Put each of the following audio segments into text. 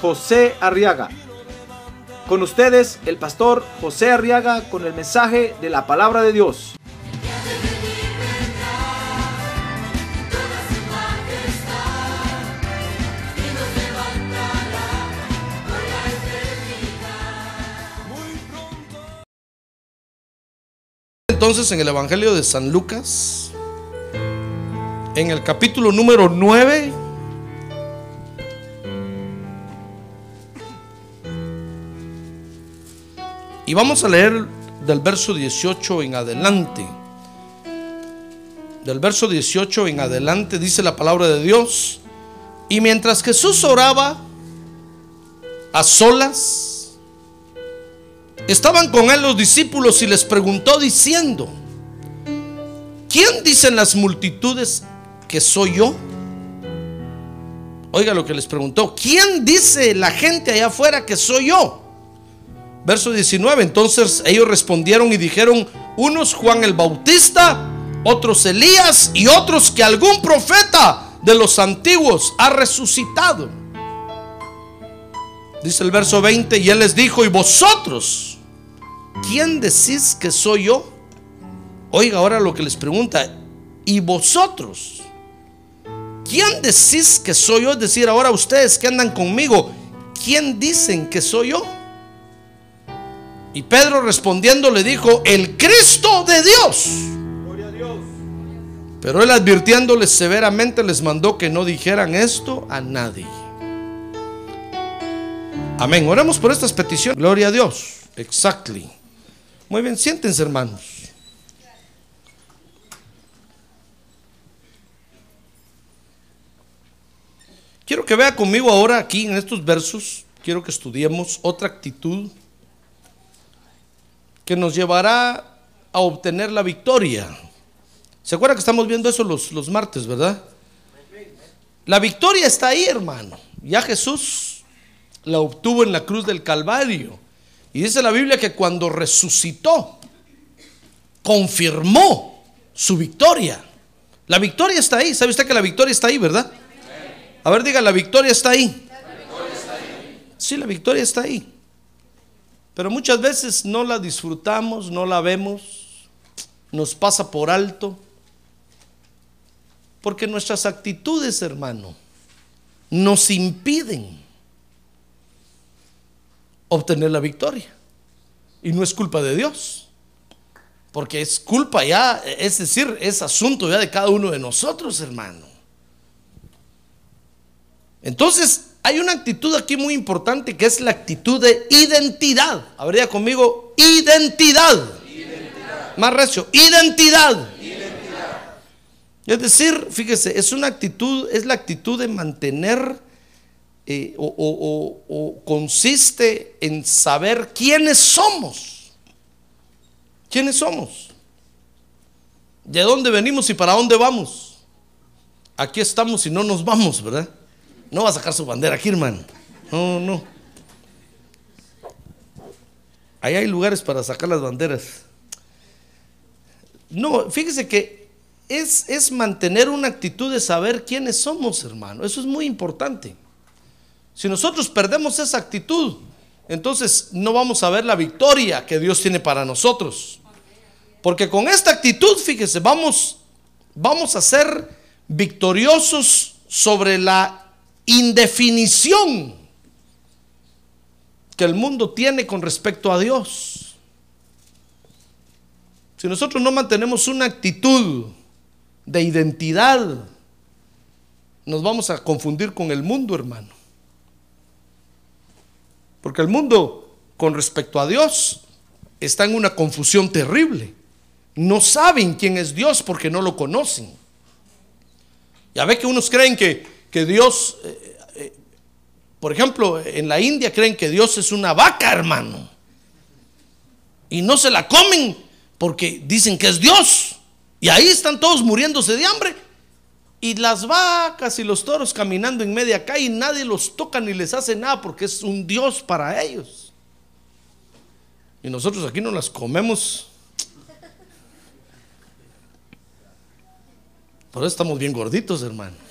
José Arriaga. Con ustedes, el pastor José Arriaga con el mensaje de la palabra de Dios. Entonces en el Evangelio de San Lucas, en el capítulo número 9, y vamos a leer del verso 18 en adelante. Del verso 18 en adelante dice la palabra de Dios, y mientras Jesús oraba a solas, Estaban con él los discípulos y les preguntó diciendo, ¿quién dicen las multitudes que soy yo? Oiga lo que les preguntó, ¿quién dice la gente allá afuera que soy yo? Verso 19, entonces ellos respondieron y dijeron, unos Juan el Bautista, otros Elías y otros que algún profeta de los antiguos ha resucitado. Dice el verso 20, y él les dijo, ¿y vosotros? ¿quién decís que soy yo? Oiga ahora lo que les pregunta, ¿y vosotros? ¿Quién decís que soy yo? Es decir, ahora ustedes que andan conmigo, ¿quién dicen que soy yo? Y Pedro respondiendo le dijo, el Cristo de Dios. Pero él advirtiéndoles severamente les mandó que no dijeran esto a nadie. Amén. Oremos por estas peticiones. Gloria a Dios. Exactly. Muy bien, siéntense hermanos. Quiero que vea conmigo ahora aquí en estos versos, quiero que estudiemos otra actitud que nos llevará a obtener la victoria. ¿Se acuerda que estamos viendo eso los, los martes, verdad? La victoria está ahí, hermano. Ya Jesús la obtuvo en la cruz del Calvario. Y dice la Biblia que cuando resucitó, confirmó su victoria. La victoria está ahí. ¿Sabe usted que la victoria está ahí, verdad? A ver, diga, la victoria está ahí. Sí, la victoria está ahí. Pero muchas veces no la disfrutamos, no la vemos, nos pasa por alto. Porque nuestras actitudes, hermano, nos impiden obtener la victoria. Y no es culpa de Dios. Porque es culpa ya, es decir, es asunto ya de cada uno de nosotros, hermano. Entonces, hay una actitud aquí muy importante que es la actitud de identidad. Habría conmigo identidad. Más recio, identidad. identidad. Es decir, fíjese, es una actitud, es la actitud de mantener eh, o, consiste en saber quiénes somos. ¿Quiénes somos? ¿De dónde venimos y para dónde vamos? Aquí estamos y no nos vamos, ¿verdad? No va a sacar su bandera aquí, hermano. No, no. Ahí hay lugares para sacar las banderas. No, fíjese que es, es mantener una actitud de saber quiénes somos, hermano. Eso es muy importante. Si nosotros perdemos esa actitud, entonces no vamos a ver la victoria que Dios tiene para nosotros. Porque con esta actitud, fíjese, vamos, vamos a ser victoriosos sobre la indefinición que el mundo tiene con respecto a Dios. Si nosotros no mantenemos una actitud de identidad, nos vamos a confundir con el mundo, hermano. Porque el mundo con respecto a Dios está en una confusión terrible. No saben quién es Dios porque no lo conocen. Ya ve que unos creen que, que Dios eh, eh, por ejemplo, en la India creen que Dios es una vaca, hermano. Y no se la comen porque dicen que es Dios. Y ahí están todos muriéndose de hambre. Y las vacas y los toros caminando en media calle y nadie los toca ni les hace nada porque es un Dios para ellos. Y nosotros aquí no las comemos. Por eso estamos bien gorditos, hermano.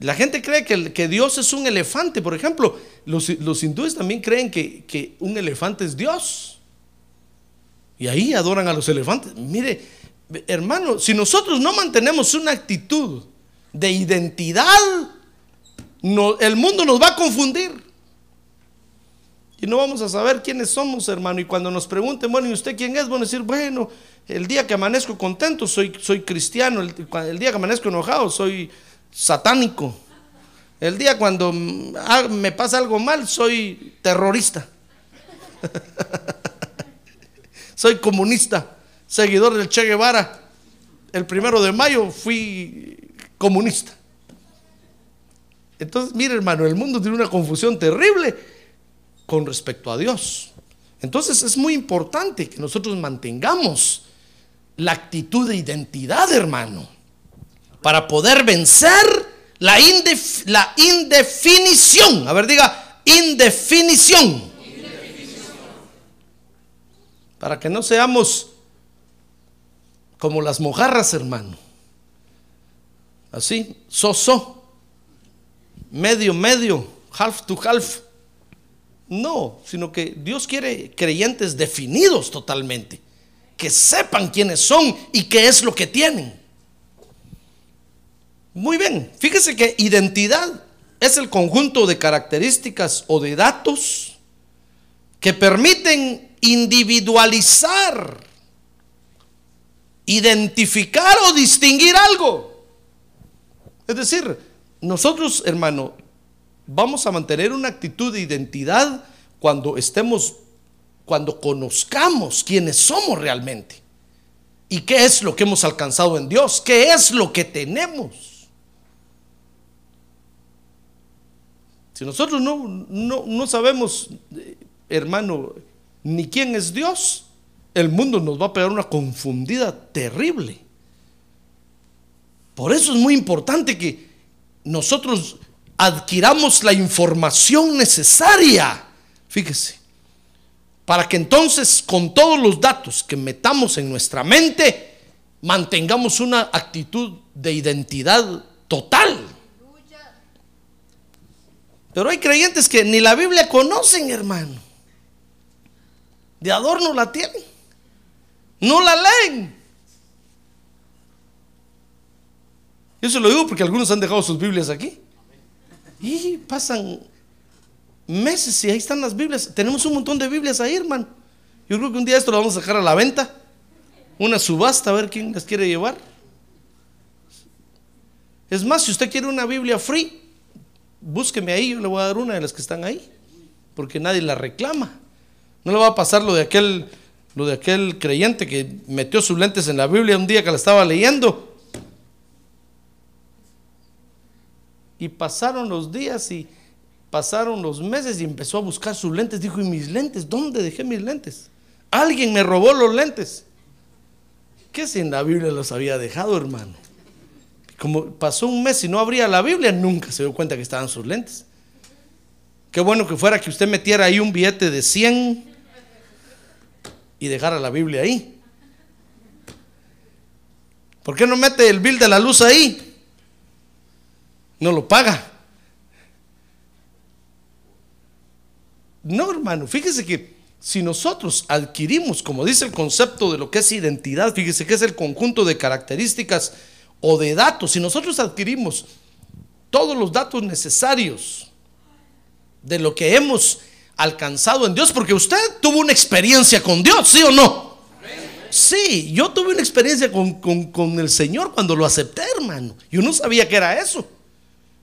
La gente cree que, que Dios es un elefante. Por ejemplo, los, los hindúes también creen que, que un elefante es Dios. Y ahí adoran a los elefantes. Mire, hermano, si nosotros no mantenemos una actitud de identidad, el mundo nos va a confundir. Y no vamos a saber quiénes somos, hermano. Y cuando nos pregunten, bueno, ¿y usted quién es? Van a decir, bueno, el día que amanezco contento soy, soy cristiano. El día que amanezco enojado soy satánico. El día cuando me pasa algo mal soy terrorista. soy comunista, seguidor del Che Guevara. El primero de mayo fui comunista. Entonces, mire hermano, el mundo tiene una confusión terrible con respecto a Dios. Entonces es muy importante que nosotros mantengamos la actitud de identidad, hermano, para poder vencer la, indefinición. A ver, diga, indefinición. Para que no seamos como las mojarras, hermano. Así, so, so. Medio, medio, half to half. No, sino que Dios quiere creyentes definidos totalmente, que sepan quiénes son y qué es lo que tienen. Muy bien, fíjese que identidad es el conjunto de características o de datos que permiten individualizar, identificar o distinguir algo. Es decir, nosotros, hermano, vamos a mantener una actitud de identidad cuando estemos, cuando conozcamos quiénes somos realmente. ¿Y qué es lo que hemos alcanzado en Dios? ¿Qué es lo que tenemos? Si nosotros no, no, no sabemos, hermano, ni quién es Dios, el mundo nos va a pegar una confundida terrible. Por eso es muy importante que nosotros adquiramos la información necesaria. Fíjese, para que entonces con todos los datos que metamos en nuestra mente, mantengamos una actitud de identidad total. Pero hay creyentes que ni la Biblia conocen, hermano. De adorno la tienen. No la leen. Yo se lo digo porque algunos han dejado sus Biblias aquí. Y pasan meses y ahí están las Biblias. Tenemos un montón de Biblias ahí, hermano. Yo creo que un día esto lo vamos a sacar a la venta. Una subasta, a ver quién las quiere llevar. Es más, si usted quiere una Biblia free, búsqueme ahí, yo le voy a dar una de las que están ahí. Porque nadie la reclama. No le va a pasar lo de aquel, lo de aquel creyente que metió sus lentes en la Biblia un día que la estaba leyendo Y pasaron los días y pasaron los meses y empezó a buscar sus lentes. Dijo, ¿y mis lentes? ¿Dónde dejé mis lentes? Alguien me robó los lentes. ¿Qué si en la Biblia los había dejado, hermano? Como pasó un mes y no abría la Biblia, nunca se dio cuenta que estaban sus lentes. Qué bueno que fuera que usted metiera ahí un billete de 100 y dejara la Biblia ahí. ¿Por qué no mete el bill de la luz ahí? no lo paga. No, hermano, fíjese que si nosotros adquirimos, como dice el concepto de lo que es identidad, fíjese que es el conjunto de características o de datos, si nosotros adquirimos todos los datos necesarios de lo que hemos alcanzado en Dios, porque usted tuvo una experiencia con Dios, ¿sí o no? Sí, yo tuve una experiencia con, con el Señor cuando lo acepté, hermano. Yo no sabía que era eso.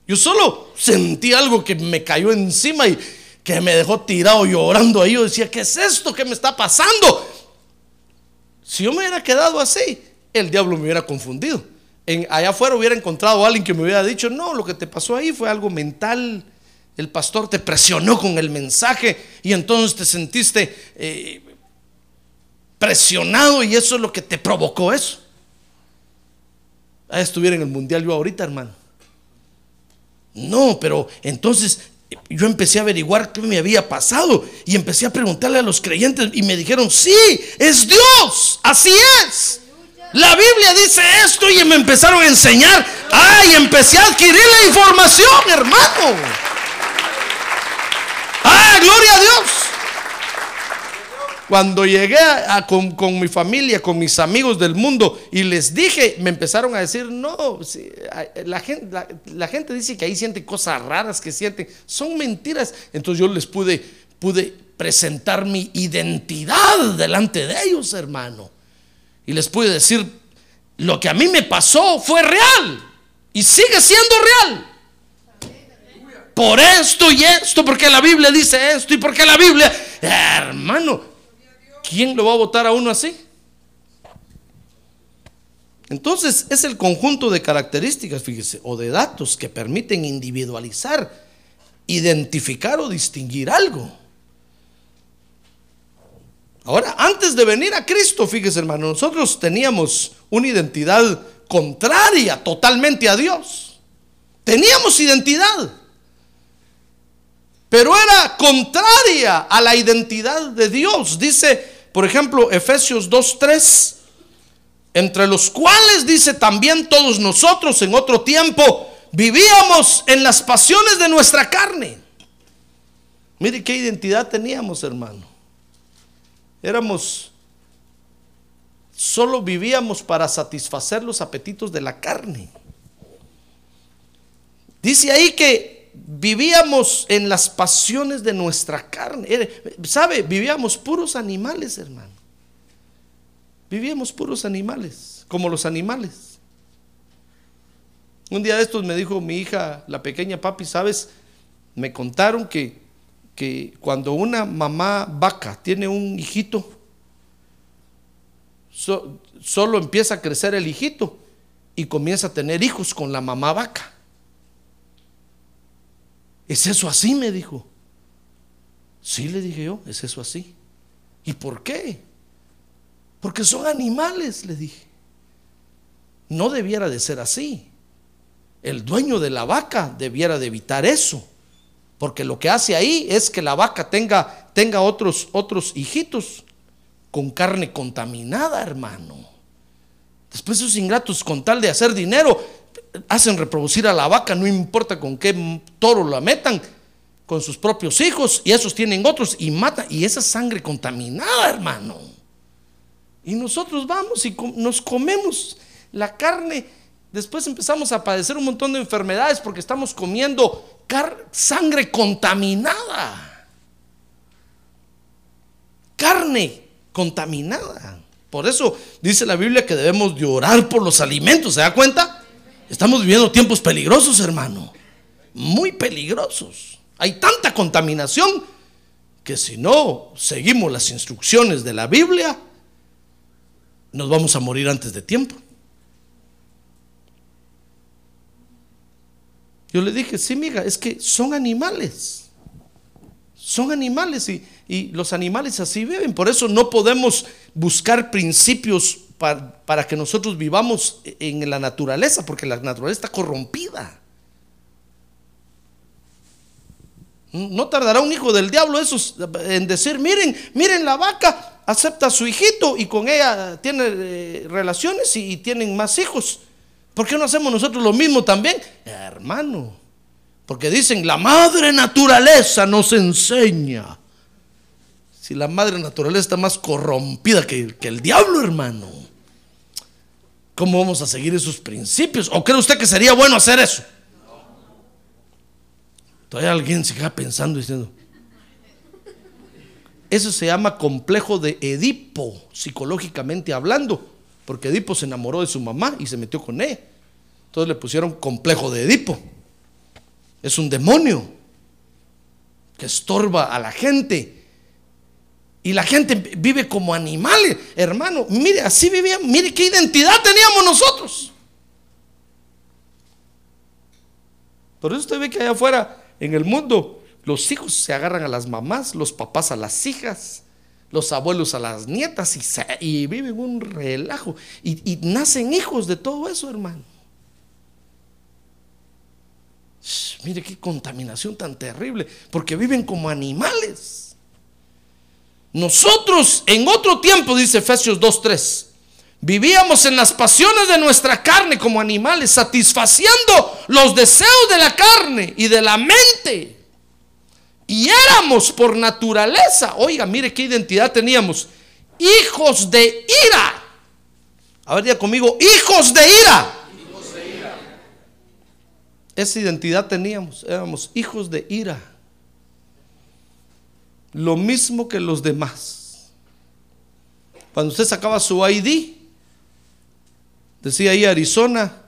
Yo solo sentí algo que me cayó encima y que me dejó tirado llorando ahí. Yo decía, ¿qué es esto? ¿Qué me está pasando? Si yo me hubiera quedado así, el diablo me hubiera confundido. Allá afuera hubiera encontrado a alguien que me hubiera dicho, no, lo que te pasó ahí fue algo mental. El pastor te presionó con el mensaje y entonces te sentiste eh, presionado y eso es lo que te provocó eso. Ah, estuviera en el mundial yo ahorita, hermano. No, pero entonces yo empecé a averiguar qué me había pasado y empecé a preguntarle a los creyentes y me dijeron, sí, es Dios, así es. La Biblia dice esto y me empezaron a enseñar. Ay, empecé a adquirir la información, hermano. Ah, gloria a Dios. Cuando llegué con, mi familia, con mis amigos del mundo y les dije, me empezaron a decir, no, la, gente, la, gente dice que ahí siente cosas raras que sienten, son mentiras. Entonces yo les pude presentar mi identidad delante de ellos, hermano. Y les pude decir, lo que a mí me pasó fue real y sigue siendo real. Por esto y esto, porque la Biblia dice esto y porque la Biblia, hermano, ¿quién lo va a votar a uno así? Entonces es el conjunto de características, fíjese, o de datos que permiten individualizar, identificar o distinguir algo. Ahora, antes de venir a Cristo, fíjese hermano, nosotros teníamos una identidad contraria totalmente a Dios. Teníamos identidad pero era contraria a la identidad de Dios. Dice, por ejemplo, Efesios 2.3, entre los cuales dice también todos nosotros en otro tiempo vivíamos en las pasiones de nuestra carne. Mire qué identidad teníamos, hermano. Éramos, solo vivíamos para satisfacer los apetitos de la carne. Dice ahí que vivíamos en las pasiones de nuestra carne. ¿Sabe? Vivíamos puros animales, hermano. Vivíamos puros animales, como los animales. Un día de estos me dijo mi hija, la pequeña papi, ¿sabes? Me contaron que, que cuando una mamá vaca tiene un hijito, solo empieza a crecer el hijito y comienza a tener hijos con la mamá vaca. ¿Es eso así? me dijo. Sí, le dije yo, es eso así. ¿Y por qué? Porque son animales, le dije. No debiera de ser así. El dueño de la vaca debiera de evitar eso. Porque lo que hace ahí es que la vaca tenga, tenga otros, otros hijitos con carne contaminada, hermano. Después esos ingratos con tal de hacer dinero hacen reproducir a la vaca, no importa con qué toro la metan, con sus propios hijos, y esos tienen otros, y matan, y esa sangre contaminada, hermano. Y nosotros vamos y nos comemos la carne, después empezamos a padecer un montón de enfermedades porque estamos comiendo sangre contaminada. Carne contaminada. Por eso dice la Biblia que debemos de orar por los alimentos, ¿se da cuenta? Estamos viviendo tiempos peligrosos, hermano. Muy peligrosos. Hay tanta contaminación que si no seguimos las instrucciones de la Biblia, nos vamos a morir antes de tiempo. Yo le dije, sí, mija, es que son animales. Son animales y, y los animales así viven. Por eso no podemos buscar principios para, que nosotros vivamos en la naturaleza, porque la naturaleza está corrompida. No tardará un hijo del diablo eso en decir, miren, miren la vaca, acepta a su hijito y con ella tiene eh, relaciones y, tienen más hijos. ¿Por qué no hacemos nosotros lo mismo también? Hermano, porque dicen, la madre naturaleza nos enseña. Si la madre naturaleza está más corrompida que, que el diablo, hermano. ¿Cómo vamos a seguir esos principios? ¿O cree usted que sería bueno hacer eso? Todavía alguien se queda pensando diciendo, eso se llama complejo de Edipo, psicológicamente hablando, porque Edipo se enamoró de su mamá y se metió con ella. Entonces le pusieron complejo de Edipo. Es un demonio que estorba a la gente. Y la gente vive como animales, hermano. Mire, así vivían. Mire qué identidad teníamos nosotros. Por eso usted ve que allá afuera, en el mundo, los hijos se agarran a las mamás, los papás a las hijas los abuelos a las nietas y, viven un relajo. Y, y nacen hijos de todo eso, hermano. Shh, Mire qué contaminación tan terrible, porque viven como animales. Nosotros en otro tiempo, dice Efesios 2.3, vivíamos en las pasiones de nuestra carne como animales, satisfaciendo los deseos de la carne y de la mente. Y éramos por naturaleza, oiga, mire qué identidad teníamos, hijos de ira. A ver, diga conmigo, hijos de ira. Esa identidad teníamos, éramos hijos de ira. Lo mismo que los demás. Cuando usted sacaba su ID, decía ahí Arizona,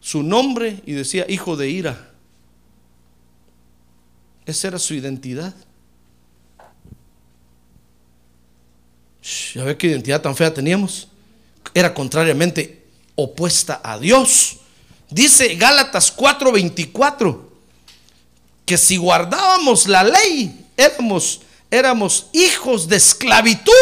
su nombre y decía hijo de ira. Esa era su identidad. ¿Ya ve qué identidad tan fea teníamos? Era contrariamente opuesta a Dios. Dice Gálatas 4:24 que si guardábamos la ley éramos, éramos hijos de esclavitud.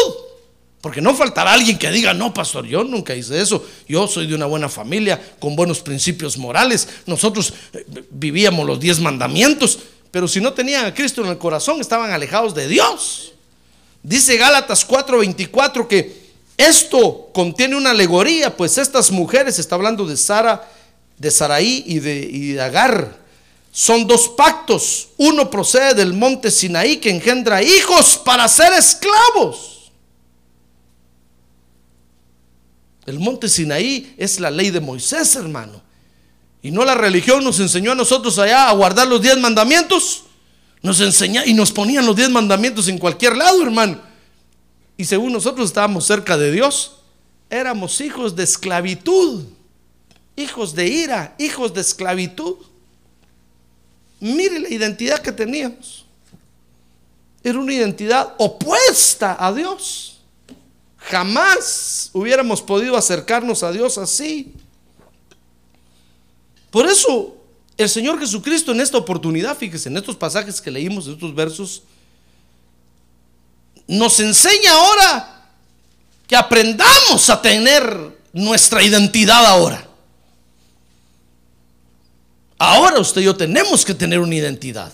Porque no faltará alguien que diga, no, pastor, yo nunca hice eso. Yo soy de una buena familia, con buenos principios morales. Nosotros eh, vivíamos los diez mandamientos. Pero si no tenían a Cristo en el corazón, estaban alejados de Dios. Dice Gálatas 4:24 que esto contiene una alegoría, pues estas mujeres, está hablando de Sara, de Saraí y de, Agar, son dos pactos. Uno procede del monte Sinaí que engendra hijos para ser esclavos. El monte Sinaí es la ley de Moisés, hermano. Y no la religión nos enseñó a nosotros allá a guardar los diez mandamientos. Nos enseña y nos ponían los diez mandamientos en cualquier lado, hermano. Y según nosotros estábamos cerca de Dios, éramos hijos de esclavitud, hijos de ira, hijos de esclavitud. Mire la identidad que teníamos. Era una identidad opuesta a Dios. Jamás hubiéramos podido acercarnos a Dios así. Por eso el Señor Jesucristo en esta oportunidad, fíjese, en estos pasajes que leímos, en estos versos, nos enseña ahora que aprendamos a tener nuestra identidad ahora. Ahora usted y yo tenemos que tener una identidad.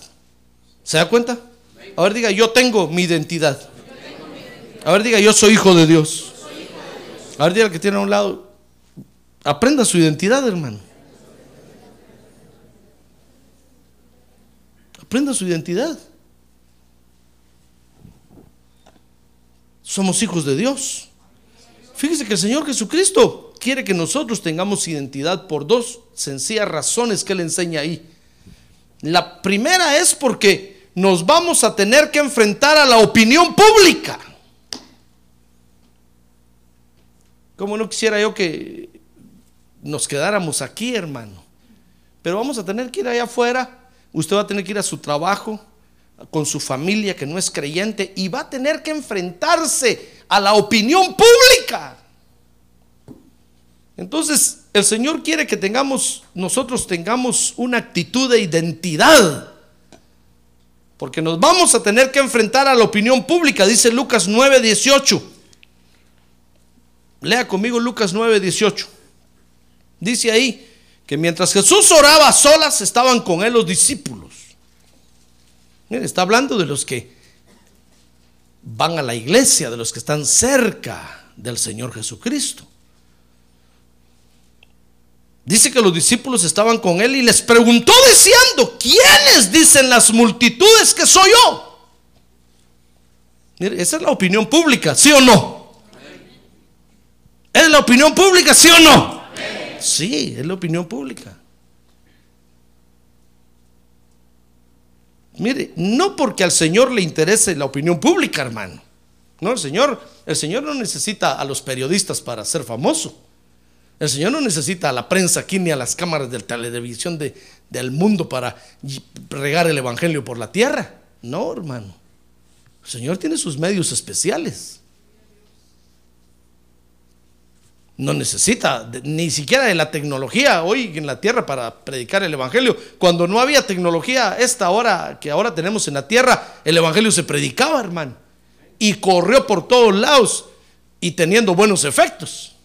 ¿Se da cuenta? A ver, diga, yo tengo mi identidad. A ver, diga, yo soy hijo de Dios. A ver, diga al que tiene a un lado, aprenda su identidad, hermano. Aprenda su identidad. Somos hijos de Dios. Fíjese que el Señor Jesucristo quiere que nosotros tengamos identidad por dos sencillas razones que Él enseña ahí. La primera es porque nos vamos a tener que enfrentar a la opinión pública. Como no quisiera yo que nos quedáramos aquí, hermano. Pero vamos a tener que ir allá afuera. Usted va a tener que ir a su trabajo con su familia que no es creyente y va a tener que enfrentarse a la opinión pública. Entonces, el Señor quiere que tengamos, nosotros tengamos una actitud de identidad. Porque nos vamos a tener que enfrentar a la opinión pública, dice Lucas 9, 18. Lea conmigo Lucas 9, 18. Dice ahí que mientras Jesús oraba a solas, estaban con él los discípulos. Mire, está hablando de los que van a la iglesia, de los que están cerca del Señor Jesucristo. Dice que los discípulos estaban con él y les preguntó diciendo, ¿quiénes dicen las multitudes que soy yo? Mire, esa es la opinión pública, ¿sí o no? ¿Es la opinión pública, sí o no? Sí, es la opinión pública. Mire, no porque al Señor le interese la opinión pública, hermano. No, el Señor, el Señor no necesita a los periodistas para ser famoso. El Señor no necesita a la prensa aquí ni a las cámaras de televisión de, del mundo para regar el Evangelio por la tierra. No, hermano. El Señor tiene sus medios especiales. No necesita ni siquiera de la tecnología hoy en la tierra para predicar el evangelio. Cuando no había tecnología esta hora que ahora tenemos en la tierra, el evangelio se predicaba, hermano, y corrió por todos lados y teniendo buenos efectos.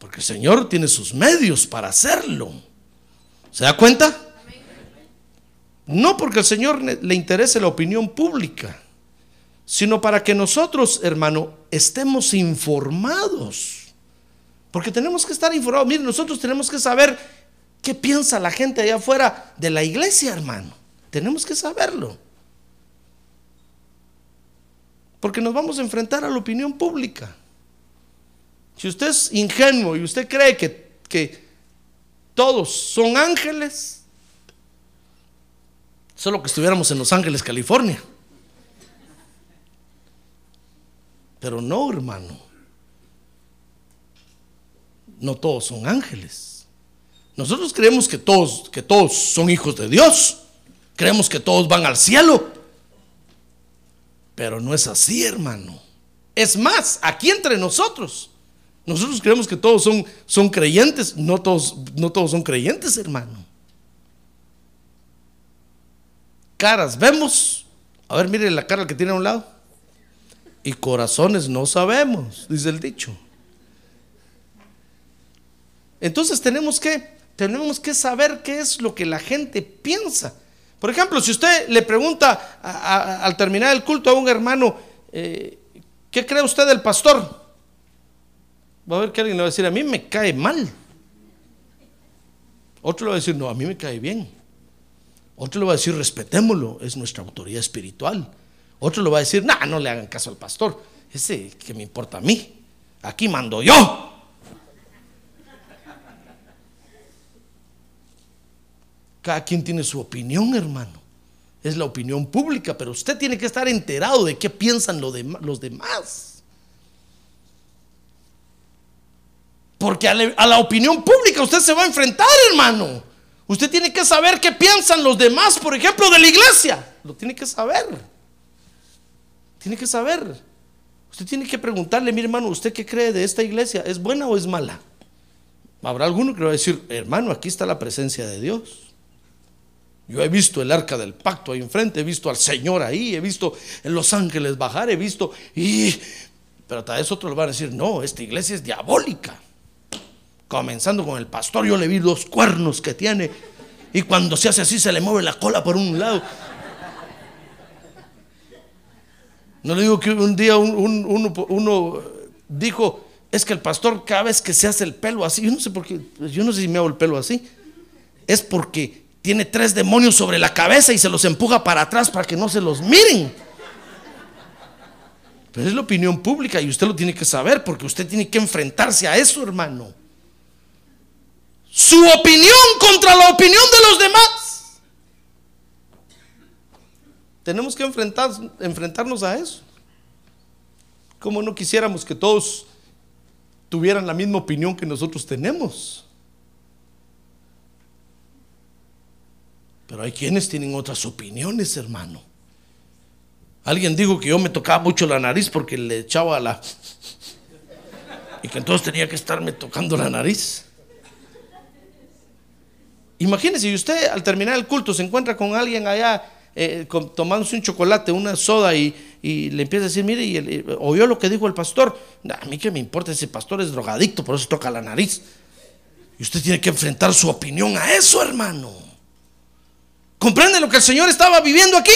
Porque el Señor tiene sus medios para hacerlo. ¿Se da cuenta? No porque al Señor le interese la opinión pública sino para que nosotros, hermano, estemos informados. Porque tenemos que estar informados. Miren, nosotros tenemos que saber qué piensa la gente allá afuera de la iglesia, hermano. Tenemos que saberlo. Porque nos vamos a enfrentar a la opinión pública. Si usted es ingenuo y usted cree que, que todos son ángeles, solo que estuviéramos en Los Ángeles, California. Pero no, hermano. No todos son ángeles. Nosotros creemos que todos, que todos son hijos de Dios. Creemos que todos van al cielo. Pero no es así, hermano. Es más, aquí entre nosotros, nosotros creemos que todos son, son creyentes. No todos, no todos son creyentes, hermano. Caras, vemos. A ver, mire la cara que tiene a un lado y corazones no sabemos, dice el dicho. Entonces tenemos que, tenemos que saber qué es lo que la gente piensa. Por ejemplo, si usted le pregunta al terminar el culto a un hermano, eh, ¿qué cree usted del pastor? Va a ver que alguien le va a decir, a mí me cae mal. Otro le va a decir, no, a mí me cae bien. Otro le va a decir, respetémoslo, es nuestra autoridad espiritual. Otro le va a decir, no, no le hagan caso al pastor. Ese que me importa a mí. Aquí mando yo. Cada quien tiene su opinión, hermano. Es la opinión pública, pero usted tiene que estar enterado de qué piensan los demás. Porque a la opinión pública usted se va a enfrentar, hermano. Usted tiene que saber qué piensan los demás, por ejemplo, de la iglesia. Lo tiene que saber. Tiene que saber. Usted tiene que preguntarle, mi hermano, ¿usted qué cree de esta iglesia? ¿Es buena o es mala? Habrá alguno que le va a decir, hermano, aquí está la presencia de Dios. Yo he visto el arca del pacto ahí enfrente, he visto al Señor ahí, he visto en los ángeles bajar, he visto... Y... Pero tal vez otros le van a decir, no, esta iglesia es diabólica. Comenzando con el pastor, yo le vi los cuernos que tiene. Y cuando se hace así, se le mueve la cola por un lado. No le digo que un día un- un- uno, uno dijo, es que el pastor cada vez que se hace el pelo así, yo no sé por qué, yo no sé si me hago el pelo así, es porque tiene tres demonios sobre la cabeza y se los empuja para atrás para que no se los miren. Pero es la opinión pública y usted lo tiene que saber porque usted tiene que enfrentarse a eso, hermano. Su opinión contra la opinión de los demás. Tenemos que enfrentar, enfrentarnos a eso. Como no quisiéramos que todos tuvieran la misma opinión que nosotros tenemos. Pero hay quienes tienen otras opiniones, hermano. Alguien dijo que yo me tocaba mucho la nariz porque le echaba la... Y que entonces tenía que estarme tocando la nariz. Imagínese, usted al terminar el culto se encuentra con alguien allá eh, tomándose un chocolate, una soda y, y le empieza a decir, mire, y y- oyó lo que dijo el pastor. A mí que me importa, ese pastor es drogadicto, por eso toca la nariz. Y usted tiene que enfrentar su opinión a eso, hermano. ¿Comprende lo que el Señor estaba viviendo aquí?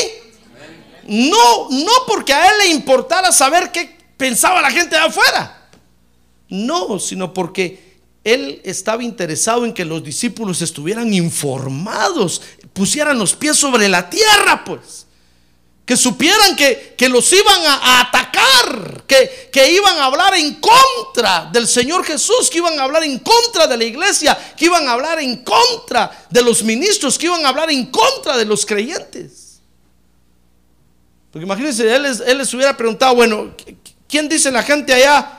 No, no porque a él le importara saber qué pensaba la gente de afuera. No, sino porque él estaba interesado en que los discípulos estuvieran informados, pusieran los pies sobre la tierra, pues. Que supieran que, que los iban a, atacar, que, que iban a hablar en contra del Señor Jesús, que iban a hablar en contra de la iglesia, que iban a hablar en contra de los ministros, que iban a hablar en contra de los creyentes. Porque imagínense, él les, él les hubiera preguntado, bueno, ¿quién dice la gente allá?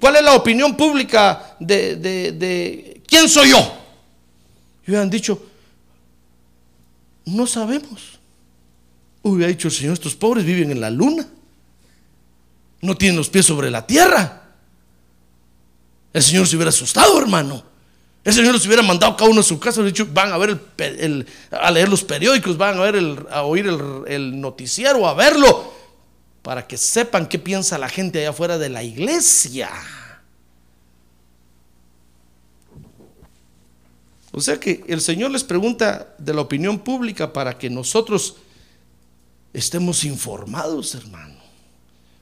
¿Cuál es la opinión pública de, de- de- quién soy yo? Y hubieran dicho, no sabemos. Hubiera dicho el Señor, estos pobres viven en la luna. No tienen los pies sobre la tierra. El Señor se hubiera asustado, hermano. El Señor los hubiera mandado cada uno a su casa, dicho, van a ver el, a leer los periódicos, van a ver el, a oír el, el noticiero, a verlo, para que sepan qué piensa la gente allá afuera de la iglesia. O sea que el Señor les pregunta de la opinión pública para que nosotros estemos informados, hermano.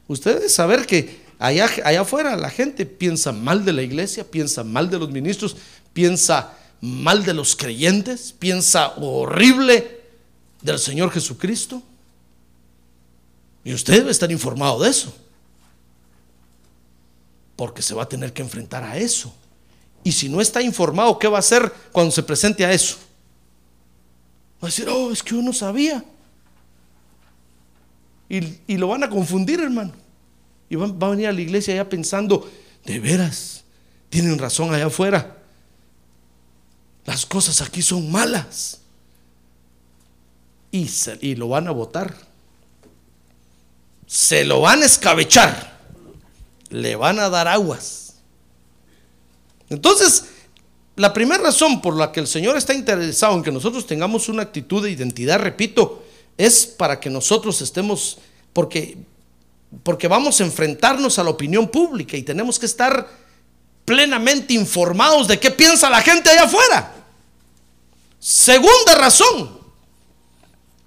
Ustedes saber que allá, allá afuera la gente piensa mal de la iglesia, piensa mal de los ministros, piensa mal de los creyentes, piensa horrible del Señor Jesucristo. Y usted debe estar informado de eso. Porque se va a tener que enfrentar a eso. Y si no está informado, ¿qué va a hacer cuando se presente a eso? Va a decir, oh, es que yo no sabía. Y, lo van a confundir, hermano. Y va, va a venir a la iglesia ya pensando, de veras, tienen razón allá afuera. Las cosas aquí son malas. Y, y lo van a votar. Se lo van a escabechar. Le van a dar aguas. Entonces, la primera razón por la que el Señor está interesado en que nosotros tengamos una actitud de identidad, repito, es para que nosotros estemos, porque, porque vamos a enfrentarnos a la opinión pública y tenemos que estar plenamente informados de qué piensa la gente allá afuera. Segunda razón.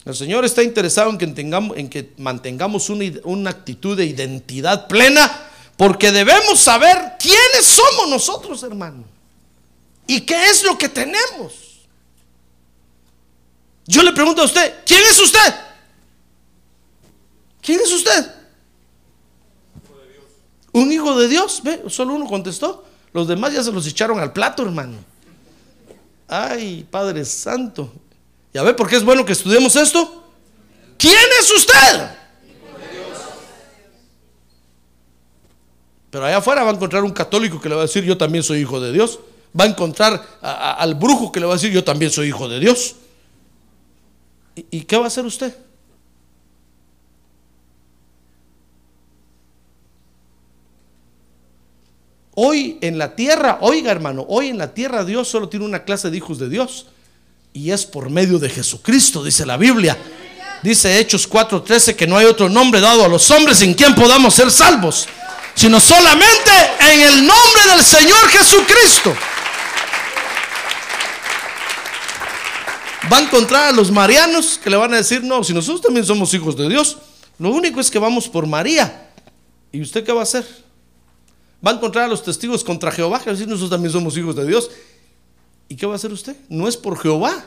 El Señor está interesado en que, tengamos, en que mantengamos una, actitud de identidad plena porque debemos saber quiénes somos nosotros, hermano. Y qué es lo que tenemos. Yo le pregunto a usted, ¿quién es usted? ¿Quién es usted? Un hijo de Dios. ¿Ve? Solo uno contestó. Los demás ya se los echaron al plato, hermano. Ay, Padre Santo. ¿Ya ve por qué es bueno que estudiemos esto? ¿Quién es usted? Pero allá afuera va a encontrar un católico que le va a decir, yo también soy hijo de Dios. Va a encontrar al brujo que le va a decir, yo también soy hijo de Dios. ¿Y, qué va a hacer usted? Hoy en la tierra, oiga hermano, hoy en la tierra Dios solo tiene una clase de hijos de Dios. Y es por medio de Jesucristo, dice la Biblia. Dice Hechos 4:13 que no hay otro nombre dado a los hombres en quien podamos ser salvos, sino solamente en el nombre del Señor Jesucristo. Va a encontrar a los marianos que le van a decir, no, si nosotros también somos hijos de Dios, lo único es que vamos por María. ¿Y usted qué va a hacer? Va a encontrar a los testigos contra Jehová, que decir, nosotros también somos hijos de Dios. ¿Y qué va a hacer usted? No es por Jehová,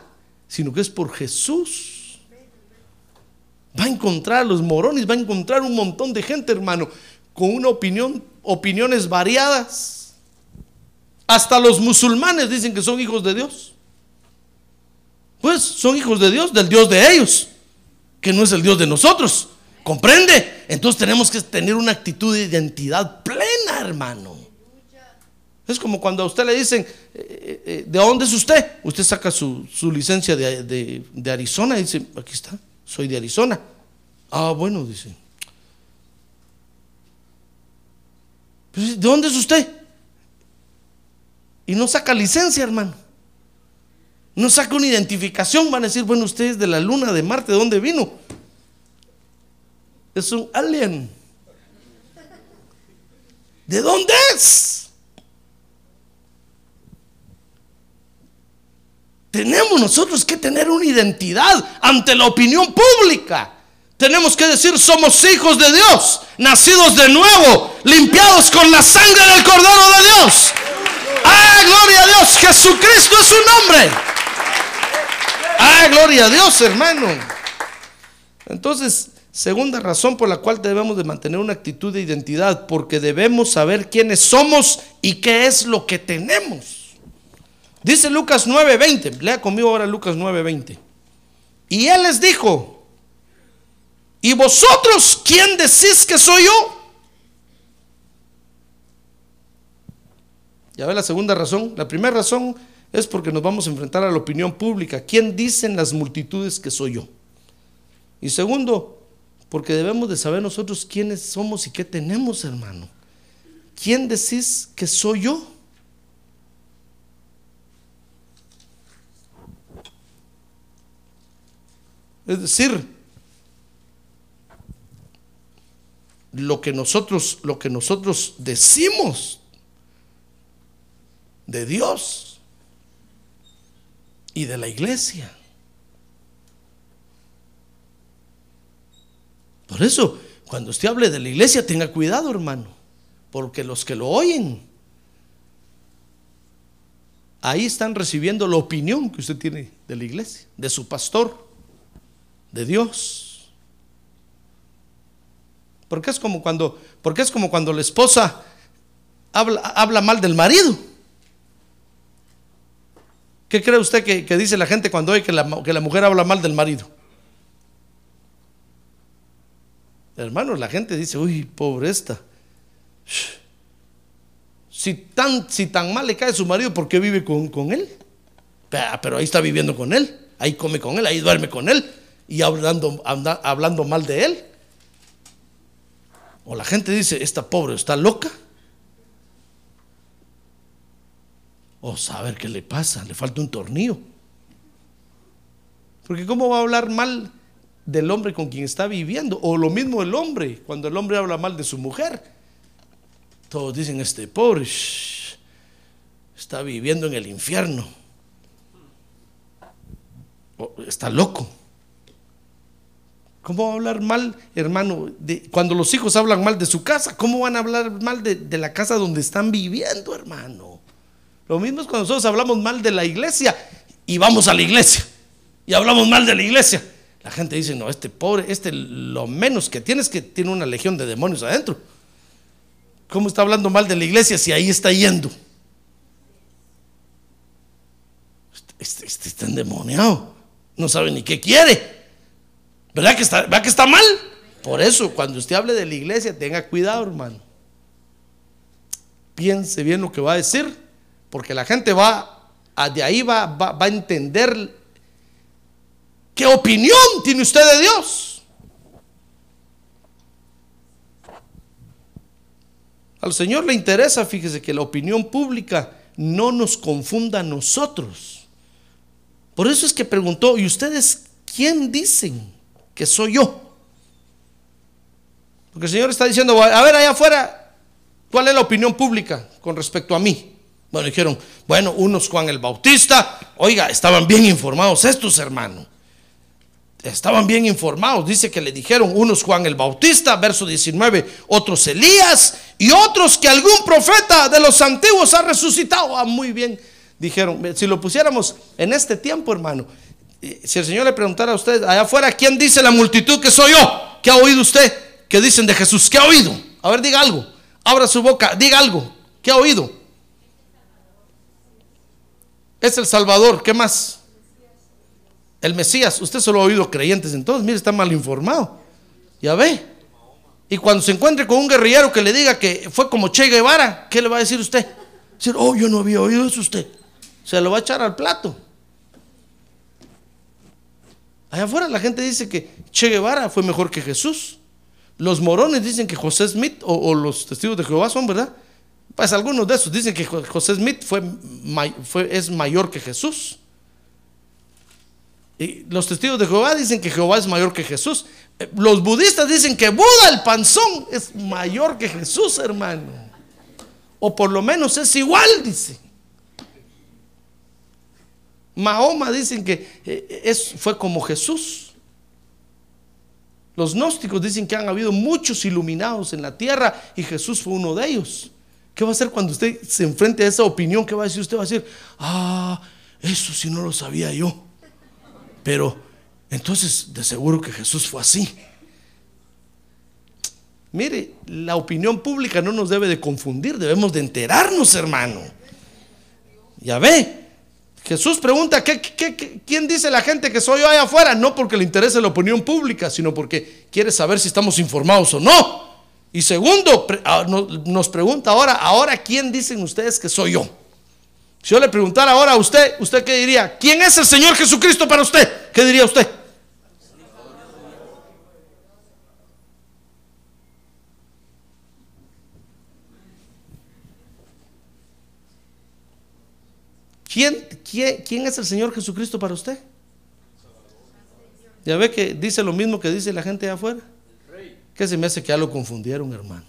sino que es por Jesús. Va a encontrar a los morones, va a encontrar un montón de gente, hermano, con una opinión, opiniones variadas. Hasta los musulmanes dicen que son hijos de Dios. Pues son hijos de Dios, del Dios de ellos, que no es el Dios de nosotros. ¿Comprende? Entonces tenemos que tener una actitud de identidad plena, hermano. Es como cuando a usted le dicen, eh, eh, eh, ¿de dónde es usted? Usted saca su, licencia de, de, Arizona y dice, aquí está, soy de Arizona. Ah, bueno, dice. ¿De dónde es usted? Y no saca licencia, hermano. No saca una identificación. Van a decir, bueno, usted es de la luna, de Marte, ¿de dónde vino? Es un alien. ¿De dónde es? Tenemos nosotros que tener una identidad ante la opinión pública. Tenemos que decir, somos hijos de Dios, nacidos de nuevo, limpiados con la sangre del Cordero de Dios. ¡Ah, gloria a Dios! Jesucristo es su nombre. ¡Ah, gloria a Dios, hermano! Entonces, segunda razón por la cual debemos de mantener una actitud de identidad, porque debemos saber quiénes somos y qué es lo que tenemos. Dice Lucas 9:20, lea conmigo ahora Lucas 9:20. Y él les dijo, ¿y vosotros quién decís que soy yo? Ya ve la segunda razón. La primera razón es porque nos vamos a enfrentar a la opinión pública. ¿Quién dicen las multitudes que soy yo? Y segundo, porque debemos de saber nosotros quiénes somos y qué tenemos, hermano. ¿quién decís que soy yo? Es decir, lo que nosotros, lo que nosotros decimos de Dios y de la iglesia. Por eso, cuando usted hable de la iglesia, tenga cuidado, hermano, porque los que lo oyen, ahí están recibiendo la opinión que usted tiene de la iglesia, de su pastor, de Dios. Porque es como cuando, porque es como cuando la esposa habla, habla mal del marido. ¿Qué cree usted que, dice la gente cuando oye que la, que la mujer habla mal del marido? Hermanos, la gente dice, uy, pobre esta. Si tan, si tan mal le cae su marido, ¿por qué vive con, con él? Pero ahí está viviendo con él, ahí come con él, ahí duerme con él y hablando, hablando mal de él. O la gente dice, esta pobre está loca. O saber qué le pasa, le falta un tornillo. Porque ¿cómo va a hablar mal del hombre con quien está viviendo? O lo mismo el hombre, cuando el hombre habla mal de su mujer. Todos dicen, este pobre está viviendo en el infierno. está loco. ¿Cómo va a hablar mal, hermano? Cuando los hijos hablan mal de su casa, ¿cómo van a hablar mal de, de, la casa donde están viviendo, hermano? Lo mismo es cuando nosotros hablamos mal de la iglesia y vamos a la iglesia y hablamos mal de la iglesia. La gente dice, no, este pobre, este lo menos que tiene es que tiene una legión de demonios adentro. ¿Cómo está hablando mal de la iglesia si ahí está yendo? Este, este, este está endemoniado, no sabe ni qué quiere. ¿Verdad que está, ¿verdad que está mal? Por eso, cuando usted hable de la iglesia, tenga cuidado, hermano. Piense bien lo que va a decir, porque la gente va, de ahí va, va, va a entender qué opinión tiene usted de Dios. Al Señor le interesa, fíjese, que la opinión pública no nos confunda a nosotros. Por eso es que preguntó, ¿y ustedes quién dicen? Que soy yo. Porque el Señor está diciendo, a ver allá afuera, ¿cuál es la opinión pública con respecto a mí? Bueno, dijeron, bueno, unos Juan el Bautista, oiga, estaban bien informados estos hermanos. Estaban bien informados, dice que le dijeron unos Juan el Bautista, verso 19, otros Elías y otros que algún profeta de los antiguos ha resucitado. Ah, muy bien, dijeron, si lo pusiéramos en este tiempo, hermano, si el Señor le preguntara a usted allá afuera, ¿quién dice la multitud que soy yo? ¿Qué ha oído usted? ¿Qué dicen de Jesús? ¿Qué ha oído? A ver, diga algo. Abra su boca, diga algo. ¿Qué ha oído? Es el Salvador. ¿Qué más? El Mesías. Usted solo ha oído creyentes entonces. Mire, está mal informado. Ya ve. Y cuando se encuentre con un guerrillero que le diga que fue como Che Guevara, ¿qué le va a decir usted? Decir, oh, yo no había oído eso usted. Se lo va a echar al plato. Allá afuera la gente dice que Che Guevara fue mejor que Jesús. Los morones dicen que José Smith o, los testigos de Jehová son, ¿verdad? Pues algunos de esos dicen que José Smith fue, es mayor que Jesús. Y los testigos de Jehová dicen que Jehová es mayor que Jesús. Eh, los budistas dicen que Buda, el panzón, es mayor que Jesús, hermano. O por lo menos es igual, dice. Mahoma dicen que eh, es, fue como Jesús. Los gnósticos dicen que han habido muchos iluminados en la tierra y Jesús fue uno de ellos. ¿Qué va a hacer cuando usted se enfrente a esa opinión? ¿Qué va a decir? Usted va a decir, ah, eso sí no lo sabía yo. Pero entonces de seguro que Jesús fue así. Mire, la opinión pública no nos debe de confundir, debemos de enterarnos, hermano. Ya ve, Jesús pregunta, ¿qué, quién dice la gente que soy yo allá afuera? No porque le interese la opinión pública, sino porque quiere saber si estamos informados o no. Y segundo, ah, nos pregunta ahora, ahora, ¿quién dicen ustedes que soy yo? Si yo le preguntara ahora a usted, ¿usted qué diría? ¿Quién es el Señor Jesucristo para usted? ¿Qué diría usted? ¿Quién, quién, quién es el Señor Jesucristo para usted? Ya ve que dice lo mismo que dice la gente de afuera. Que se me hace que ya lo confundieron, hermano.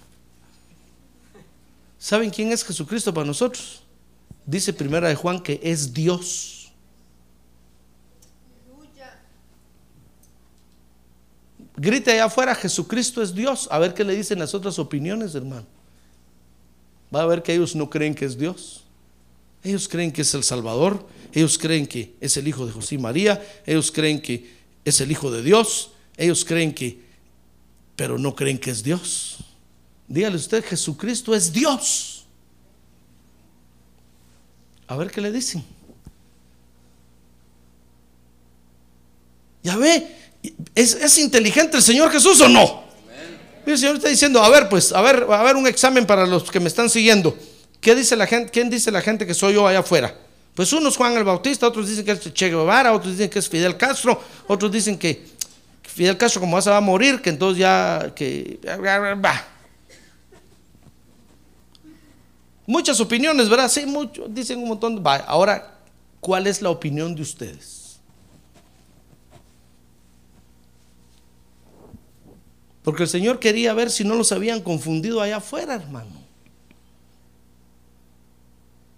¿Saben quién es Jesucristo para nosotros? Dice primera de Juan que es Dios. Grite allá afuera, Jesucristo es Dios. A ver qué le dicen las otras opiniones, hermano. Va a ver que ellos no creen que es Dios. Ellos creen que es el Salvador. Ellos creen que es el Hijo de José y María. Ellos creen que es el Hijo de Dios. Ellos creen que, pero no creen que es Dios. Dígale usted, Jesucristo es Dios. A ver qué le dicen. Ya ve, ¿es, inteligente el Señor Jesús o no? El Señor está diciendo, a ver, pues, a ver, a ver un examen para los que me están siguiendo. ¿Qué dice la gente? ¿Quién dice la gente que soy yo allá afuera? Pues unos Juan el Bautista, otros dicen que es Che Guevara, otros dicen que es Fidel Castro, otros dicen que Fidel Castro como se va a morir, que entonces ya que va. Muchas opiniones, ¿verdad? Sí, mucho, dicen un montón. Ahora, ¿cuál es la opinión de ustedes? Porque el Señor quería ver si no los habían confundido allá afuera, hermano.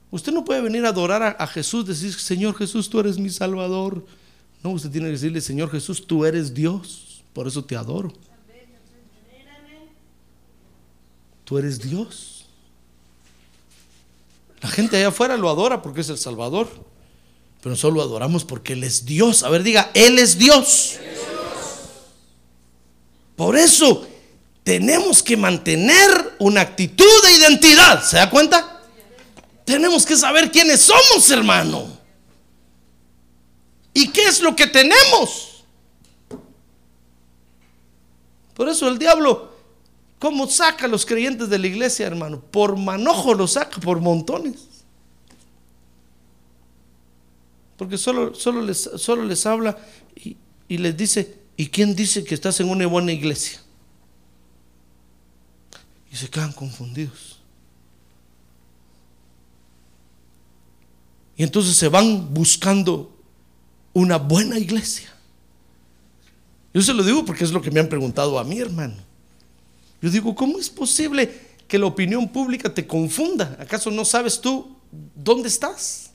Usted no puede venir a adorar a, a Jesús, decir, Señor Jesús, tú eres mi Salvador. No, usted tiene que decirle, Señor Jesús, tú eres Dios, por eso te adoro. Tú eres Dios. La gente allá afuera lo adora porque es el Salvador, pero nosotros lo adoramos porque Él es Dios. A ver, diga, Él es Dios. Por eso tenemos que mantener una actitud de identidad. ¿Se da cuenta? Tenemos que saber quiénes somos, hermano. ¿Y qué es lo que tenemos? Por eso el diablo, ¿cómo saca a los creyentes de la iglesia, hermano? Por manojo los saca, por montones. Porque solo, solo, les, solo les habla y, y les dice, ¿y quién dice que estás en una buena iglesia? Y se quedan confundidos. Y entonces se van buscando una buena iglesia. Yo se lo digo porque es lo que me han preguntado a mí, hermano. Yo digo, ¿cómo es posible que la opinión pública te confunda? ¿Acaso no sabes tú dónde estás?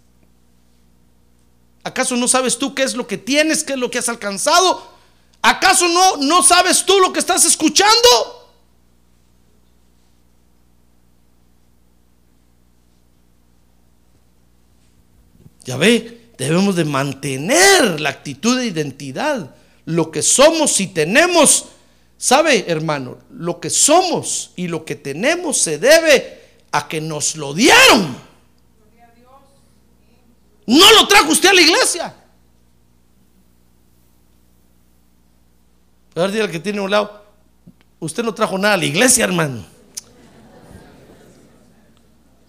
¿Acaso no sabes tú qué es lo que tienes, qué es lo que has alcanzado? ¿Acaso no, no sabes tú lo que estás escuchando? Ya ve, debemos de mantener la actitud de identidad, lo que somos y tenemos. ¿Sabe, hermano? Lo que somos y lo que tenemos se debe a que nos lo dieron. No lo trajo usted a la iglesia. A ver, dígale que tiene un lado. Usted no trajo nada a la iglesia, hermano.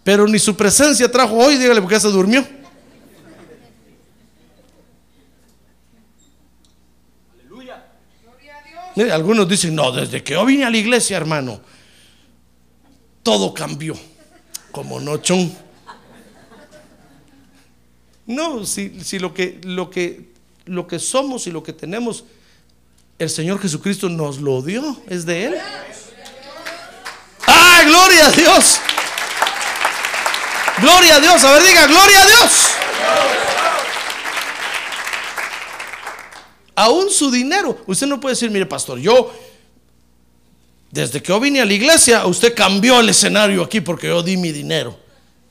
Pero ni su presencia trajo hoy, dígale porque ya se durmió. Algunos dicen, no, desde que yo vine a la iglesia, hermano, todo cambió. Como nochón. No, si, si lo, que, lo, que, lo que somos y lo que tenemos, el Señor Jesucristo nos lo dio, es de Él. ¡Ah, gloria a Dios! Gloria a Dios, a ver, diga, gloria a Dios. Aún su dinero. Usted no puede decir, mire pastor, yo, desde que yo vine a la iglesia, usted cambió el escenario aquí porque yo di mi dinero.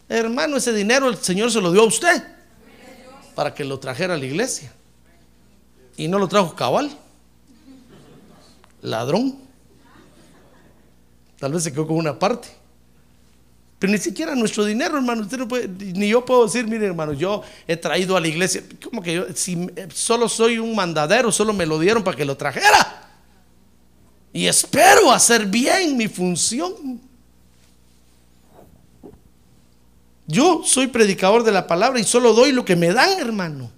Hermano, ese dinero el Señor se lo dio a usted para que lo trajera a la iglesia. Y no lo trajo cabal. Ladrón. Tal vez se quedó con una parte. Pero ni siquiera nuestro dinero, hermano. Usted no puede, ni yo puedo decir, mire, hermano, yo he traído a la iglesia. Como que yo, si solo soy un mandadero, solo me lo dieron para que lo trajera. Y espero hacer bien mi función. Yo soy predicador de la palabra y solo doy lo que me dan, hermano.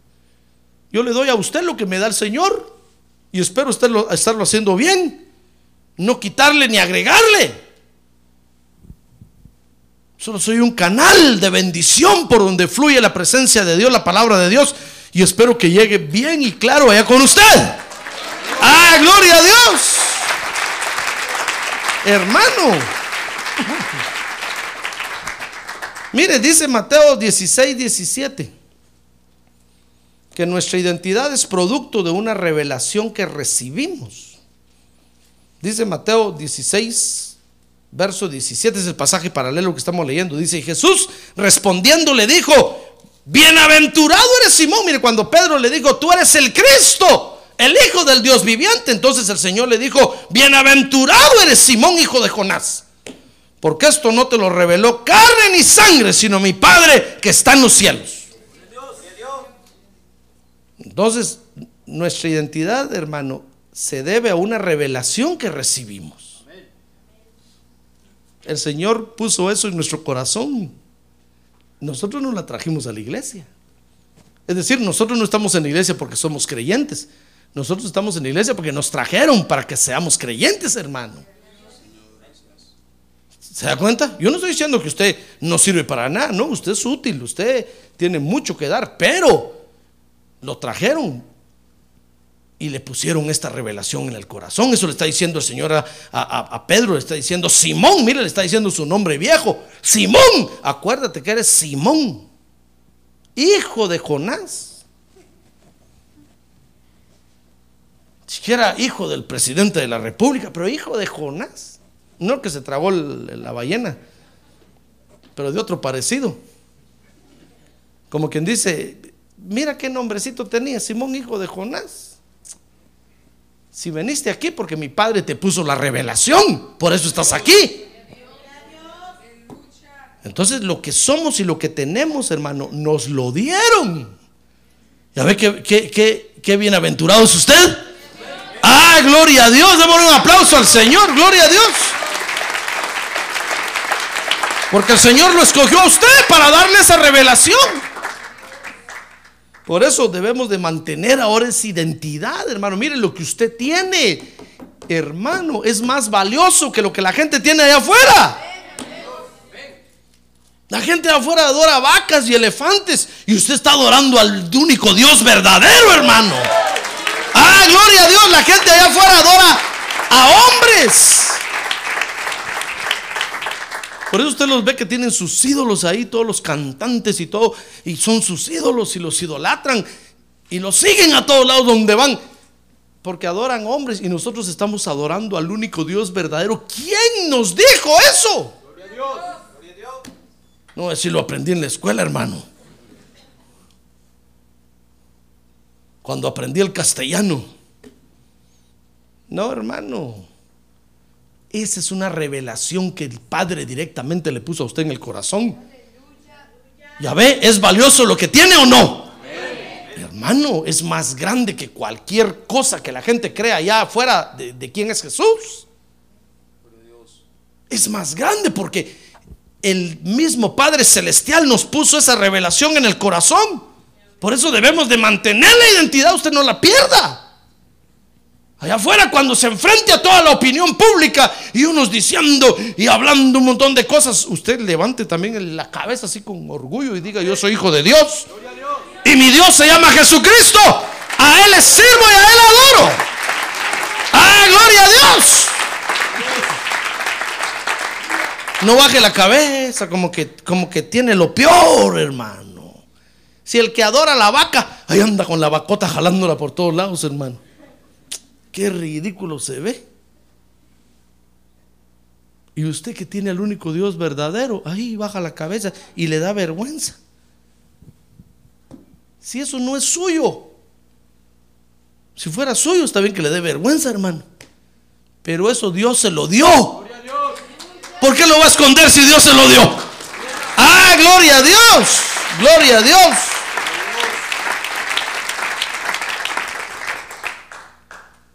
Yo le doy a usted lo que me da el Señor. Y espero estarlo, estarlo haciendo bien. No quitarle ni agregarle. Solo soy un canal de bendición por donde fluye la presencia de Dios, la palabra de Dios. Y espero que llegue bien y claro allá con usted. ¡Ah, gloria a Dios! Hermano. Mire, dice Mateo 16, 17, que nuestra identidad es producto de una revelación que recibimos. Dice Mateo 16, verso 17, es el pasaje paralelo que estamos leyendo. Dice, Jesús respondiendo le dijo, bienaventurado eres Simón. Mire, cuando Pedro le dijo, tú eres el Cristo, el Hijo del Dios viviente, entonces el Señor le dijo, bienaventurado eres Simón, hijo de Jonás. Porque esto no te lo reveló carne ni sangre, sino mi Padre que está en los cielos. Entonces, nuestra identidad, hermano, se debe a una revelación que recibimos. El Señor puso eso en nuestro corazón. Nosotros no la trajimos a la iglesia. Es decir, nosotros no estamos en la iglesia porque somos creyentes. Nosotros estamos en la iglesia porque nos trajeron para que seamos creyentes, hermano. ¿Se da cuenta? Yo no estoy diciendo que usted no sirve para nada, no, usted es útil, usted tiene mucho que dar, pero lo trajeron y le pusieron esta revelación en el corazón. Eso le está diciendo el Señor a, Pedro, le está diciendo Simón, mire, le está diciendo su nombre viejo, Simón, acuérdate que eres Simón, hijo de Jonás. Siquiera hijo del presidente de la República, pero hijo de Jonás. No que se tragó la ballena, pero de otro parecido. Como quien dice, mira qué nombrecito tenía, Simón hijo de Jonás. Si veniste aquí porque mi padre te puso la revelación, por eso estás aquí. Entonces lo que somos y lo que tenemos, hermano, nos lo dieron. ¿Ya ve qué, qué bienaventurado es usted? Ah, gloria a Dios. Démosle un aplauso al Señor. Gloria a Dios. Porque el Señor lo escogió a usted para darle esa revelación. Por eso debemos de mantener ahora esa identidad, hermano. Mire lo que usted tiene, hermano, es más valioso que lo que la gente tiene allá afuera. La gente allá afuera adora vacas y elefantes y usted está adorando al único Dios verdadero, hermano. Ah, gloria a Dios, la gente allá afuera adora a hombres. Por eso usted los ve que tienen sus ídolos ahí, todos los cantantes y todo, y son sus ídolos y los idolatran y los siguen a todos lados donde van, porque adoran hombres y nosotros estamos adorando al único Dios verdadero. ¿Quién nos dijo eso? Gloria a Dios. No, si lo aprendí en la escuela, hermano. Cuando aprendí el castellano. No, hermano. Esa es una revelación que el Padre directamente le puso a usted en el corazón. Ya ve, ¿es valioso lo que tiene o no? Hermano, es más grande que cualquier cosa que la gente crea allá afuera de, de quién es Jesús. Es más grande porque el mismo Padre Celestial nos puso esa revelación en el corazón. Por eso debemos de mantener la identidad, usted no la pierda. Allá afuera cuando se enfrente a toda la opinión pública y unos diciendo y hablando un montón de cosas, usted levante también la cabeza así con orgullo y diga, yo soy hijo de Dios. Y mi Dios se llama Jesucristo. A Él le sirvo y a Él adoro. ¡Ah, gloria a Dios! No baje la cabeza como que, como que tiene lo peor, hermano. Si el que adora la vaca, ahí anda con la vacota jalándola por todos lados, hermano. Qué ridículo se ve. Y usted que tiene al único Dios verdadero, ahí baja la cabeza y le da vergüenza. Si eso no es suyo, si fuera suyo está bien que le dé vergüenza, hermano. Pero eso Dios se lo dio. ¿Por qué lo va a esconder si Dios se lo dio? Ah, gloria a Dios. Gloria a Dios.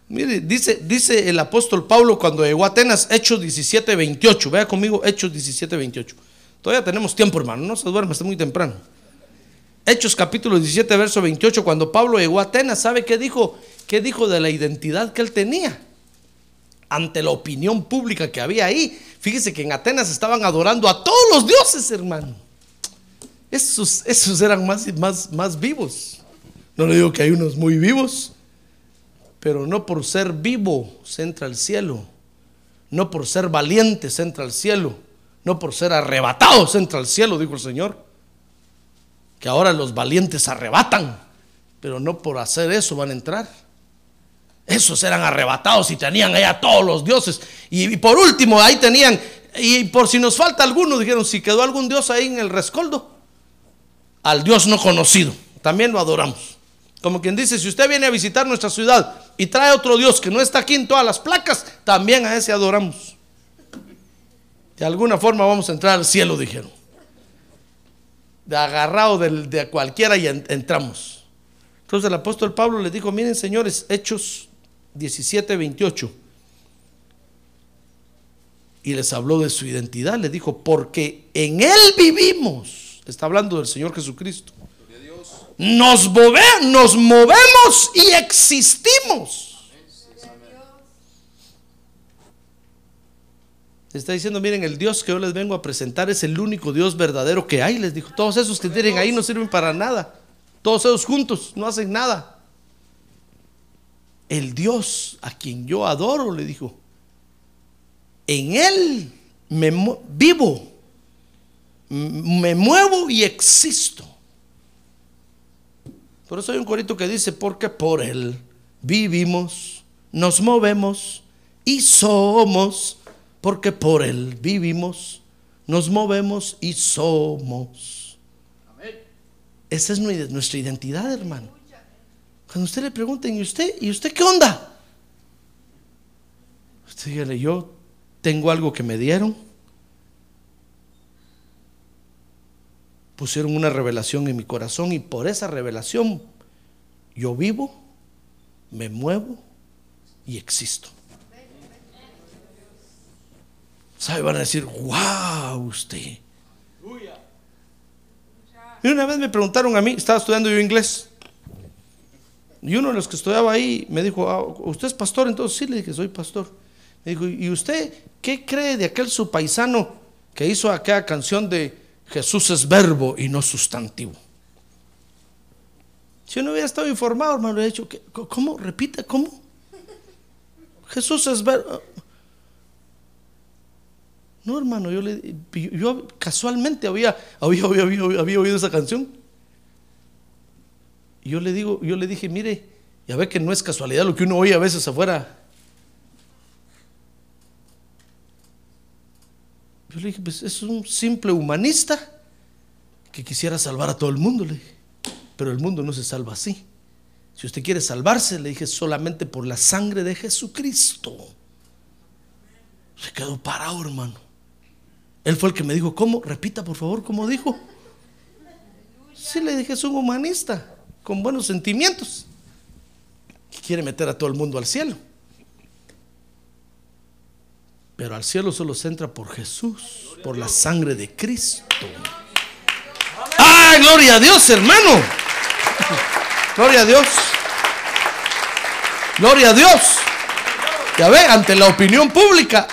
Mire, dice, dice el apóstol Pablo cuando llegó a Atenas, Hechos 17, 28. Vea conmigo, Hechos 17, 28. Todavía tenemos tiempo, hermano, no se duerma, está muy temprano. Hechos capítulo 17, verso 28, cuando Pablo llegó a Atenas, ¿sabe qué dijo? ¿Qué dijo de la identidad que él tenía? ante la opinión pública que había ahí. Fíjese que en Atenas estaban adorando a todos los dioses, hermano. Esos, esos eran más, más, más vivos. No le digo que hay unos muy vivos, pero no por ser vivo se entra al cielo. No por ser valiente se entra al cielo. No por ser arrebatado se entra al cielo, dijo el Señor. Que ahora los valientes arrebatan, pero no por hacer eso van a entrar. Esos eran arrebatados y tenían ahí a todos los dioses. Y, por último, ahí tenían, y por si nos falta alguno, dijeron, si quedó algún dios ahí en el rescoldo, al Dios no conocido, también lo adoramos. Como quien dice, si usted viene a visitar nuestra ciudad y trae otro Dios que no está aquí en todas las placas, también a ese adoramos. De alguna forma vamos a entrar al cielo, dijeron. De agarrado de, de cualquiera y entramos. Entonces el apóstol Pablo les dijo, miren señores, Hechos 17, 28. Y les habló de su identidad, les dijo, porque en Él vivimos. Está hablando del Señor Jesucristo. Nos, nos movemos y existimos. Está diciendo, miren, el Dios que yo les vengo a presentar es el único Dios verdadero que hay. Les dijo, todos esos que tienen ahí no sirven para nada. Todos ellos juntos no hacen nada el Dios a quien yo adoro, le dijo, en Él me vivo, me muevo y existo. Por eso hay un corito que dice, porque por Él vivimos, nos movemos y somos, porque por Él vivimos, nos movemos y somos. Esa es nuestra identidad, hermano. Cuando usted le pregunten, ¿y usted? ¿Y usted qué onda? Usted dígale, yo tengo algo que me dieron. Pusieron una revelación en mi corazón y por esa revelación yo vivo, me muevo y existo. ¿Sabe? Van a decir, wow, usted. Y una vez me preguntaron a mí, estaba estudiando yo inglés. Y uno de los que estudiaba ahí me dijo, ah, ¿usted es pastor? Entonces sí, le dije, soy pastor. Me dijo, ¿y usted qué cree de aquel su paisano que hizo aquella canción de Jesús es verbo y no sustantivo? Si uno hubiera estado informado, hermano, he dicho, ¿cómo? Repita, ¿cómo? Jesús es verbo. No, hermano, yo, le, yo casualmente había, había, había oído esa canción yo le digo, yo le dije, mire, ya ve que no es casualidad lo que uno oye a veces afuera. Yo le dije, pues es un simple humanista que quisiera salvar a todo el mundo, le dije. Pero el mundo no se salva así. Si usted quiere salvarse, le dije, solamente por la sangre de Jesucristo. Se quedó parado, hermano. Él fue el que me dijo, ¿cómo? Repita, por favor, ¿cómo dijo? Sí, le dije, es un humanista con buenos sentimientos. Quiere meter a todo el mundo al cielo. Pero al cielo solo se entra por Jesús, por la sangre de Cristo. ¡Ah, gloria a Dios, hermano! Gloria a Dios. Gloria a Dios. Ya ve, ante la opinión pública,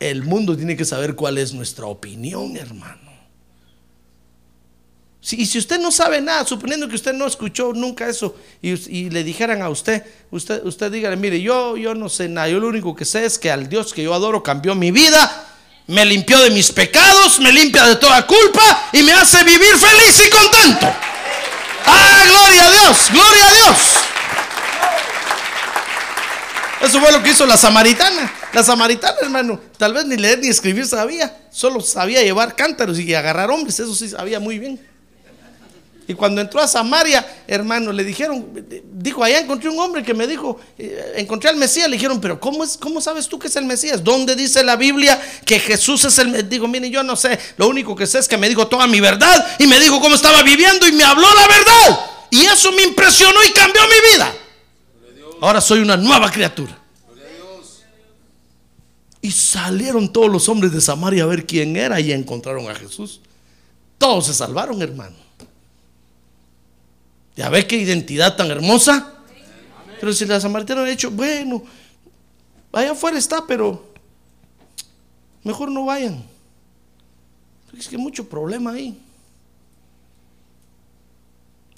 el mundo tiene que saber cuál es nuestra opinión, hermano y si usted no sabe nada, suponiendo que usted no escuchó nunca eso y, le dijeran a usted, usted, usted dígale, mire, yo, yo no sé nada, yo lo único que sé es que al Dios que yo adoro cambió mi vida, me limpió de mis pecados, me limpia de toda culpa y me hace vivir feliz y contento. ¡Ah, gloria a Dios! ¡Gloria a Dios! Eso fue lo que hizo la samaritana. La samaritana, hermano, tal vez ni leer ni escribir sabía, solo sabía llevar cántaros y agarrar hombres, eso sí sabía muy bien. Y cuando entró a Samaria, hermano, le dijeron, dijo, allá encontré un hombre que me dijo, eh, encontré al Mesías. Le dijeron, pero ¿cómo, es, ¿cómo sabes tú que es el Mesías? ¿Dónde dice la Biblia que Jesús es el Mesías? Digo, mire, yo no sé, lo único que sé es que me dijo toda mi verdad y me dijo cómo estaba viviendo y me habló la verdad. Y eso me impresionó y cambió mi vida. Ahora soy una nueva criatura. Y salieron todos los hombres de Samaria a ver quién era y encontraron a Jesús. Todos se salvaron, hermano. Ya ves qué identidad tan hermosa. Pero si la samaritana ha dicho, bueno, allá afuera está, pero mejor no vayan. Es que hay mucho problema ahí.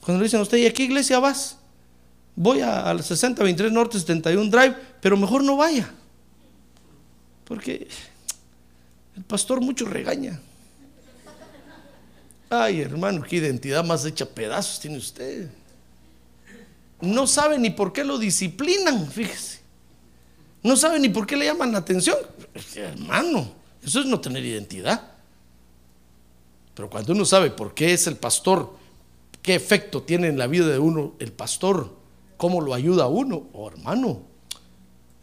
Cuando le dicen a usted, ¿y a qué iglesia vas? Voy al 6023 Norte 71 Drive, pero mejor no vaya. Porque el pastor mucho regaña. Ay, hermano, qué identidad más hecha pedazos tiene usted. No sabe ni por qué lo disciplinan, fíjese. No sabe ni por qué le llaman la atención. Hermano, eso es no tener identidad. Pero cuando uno sabe por qué es el pastor, qué efecto tiene en la vida de uno el pastor, cómo lo ayuda a uno, oh hermano,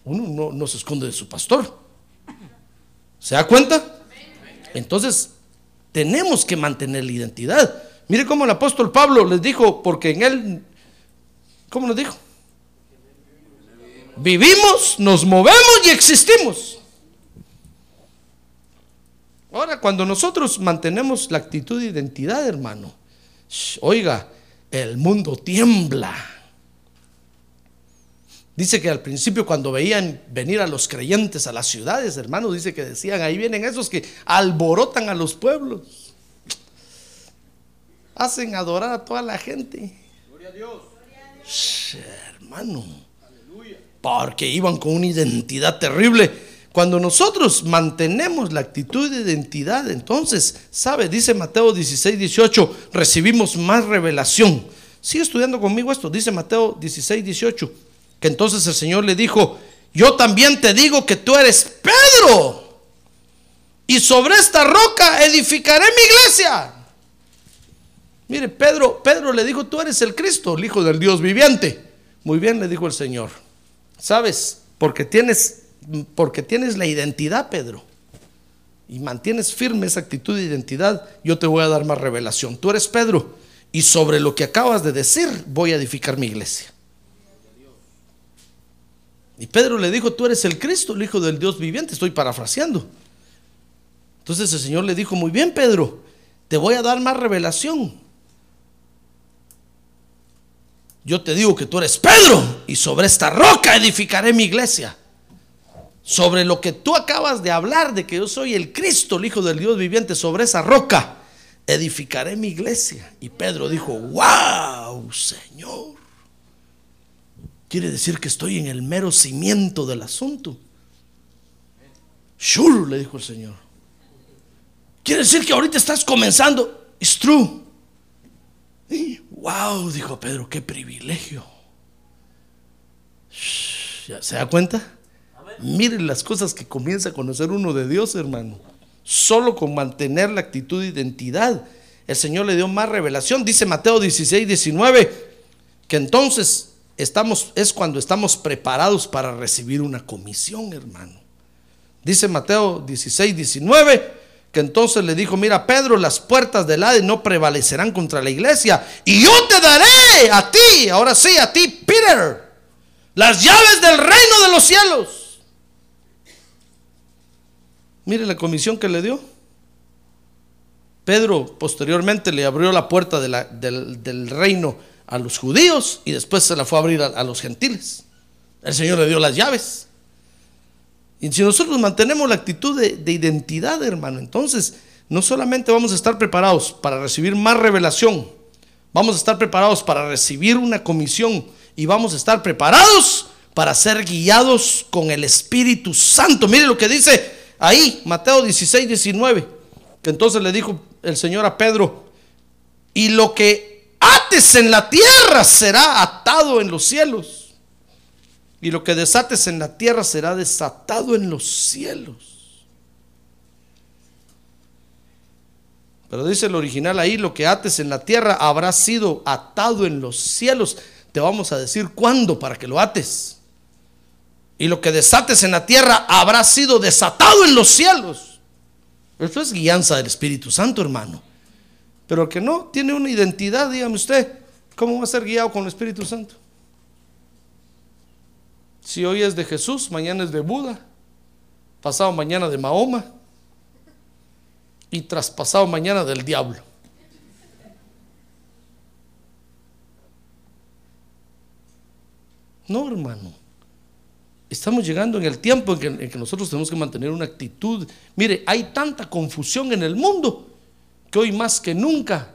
uno no, no se esconde de su pastor. ¿Se da cuenta? Entonces, tenemos que mantener la identidad. Mire cómo el apóstol Pablo les dijo, porque en él, ¿cómo nos dijo? Vivimos, nos movemos y existimos. Ahora, cuando nosotros mantenemos la actitud de identidad, hermano, oiga, el mundo tiembla. Dice que al principio cuando veían venir a los creyentes a las ciudades, hermano, dice que decían, ahí vienen esos que alborotan a los pueblos. Hacen adorar a toda la gente. Shh, hermano. Porque iban con una identidad terrible. Cuando nosotros mantenemos la actitud de identidad, entonces, ¿sabe? Dice Mateo 16, 18, recibimos más revelación. Sigue estudiando conmigo esto. Dice Mateo 16, 18, que entonces el Señor le dijo, yo también te digo que tú eres Pedro. Y sobre esta roca edificaré mi iglesia. Mire, Pedro, Pedro le dijo, tú eres el Cristo, el Hijo del Dios viviente. Muy bien, le dijo el Señor. ¿Sabes? Porque tienes, porque tienes la identidad, Pedro. Y mantienes firme esa actitud de identidad, yo te voy a dar más revelación. Tú eres Pedro. Y sobre lo que acabas de decir, voy a edificar mi iglesia. Y Pedro le dijo, tú eres el Cristo, el Hijo del Dios viviente. Estoy parafraseando. Entonces el Señor le dijo, muy bien, Pedro, te voy a dar más revelación. Yo te digo que tú eres Pedro y sobre esta roca edificaré mi iglesia. Sobre lo que tú acabas de hablar de que yo soy el Cristo, el Hijo del Dios viviente, sobre esa roca edificaré mi iglesia. Y Pedro dijo, wow, Señor. Quiere decir que estoy en el mero cimiento del asunto. Sure, le dijo el Señor. Quiere decir que ahorita estás comenzando. It's true. Wow, dijo Pedro, qué privilegio. ¿ya ¿Se da cuenta? Miren las cosas que comienza a conocer uno de Dios, hermano. Solo con mantener la actitud de identidad. El Señor le dio más revelación. Dice Mateo 16, 19, que entonces estamos, es cuando estamos preparados para recibir una comisión, hermano. Dice Mateo 16, 19 que entonces le dijo, mira Pedro, las puertas del Hades no prevalecerán contra la iglesia y yo te daré a ti, ahora sí, a ti, Peter, las llaves del reino de los cielos. Mire la comisión que le dio. Pedro posteriormente le abrió la puerta del, del reino a los judíos y después se la fue a abrir a, los gentiles. El Señor le dio las llaves. Y si nosotros mantenemos la actitud de, de identidad, hermano, entonces no solamente vamos a estar preparados para recibir más revelación, vamos a estar preparados para recibir una comisión y vamos a estar preparados para ser guiados con el Espíritu Santo. Mire lo que dice ahí, Mateo 16, 19, que entonces le dijo el Señor a Pedro, y lo que ates en la tierra será atado en los cielos. Y lo que desates en la tierra será desatado en los cielos. Pero dice el original ahí, lo que ates en la tierra habrá sido atado en los cielos. Te vamos a decir cuándo para que lo ates. Y lo que desates en la tierra habrá sido desatado en los cielos. Esto es guianza del Espíritu Santo, hermano. Pero el que no tiene una identidad, dígame usted, ¿cómo va a ser guiado con el Espíritu Santo? Si hoy es de Jesús, mañana es de Buda, pasado mañana de Mahoma y traspasado mañana del diablo. No, hermano. Estamos llegando en el tiempo en que, en que nosotros tenemos que mantener una actitud. Mire, hay tanta confusión en el mundo que hoy más que nunca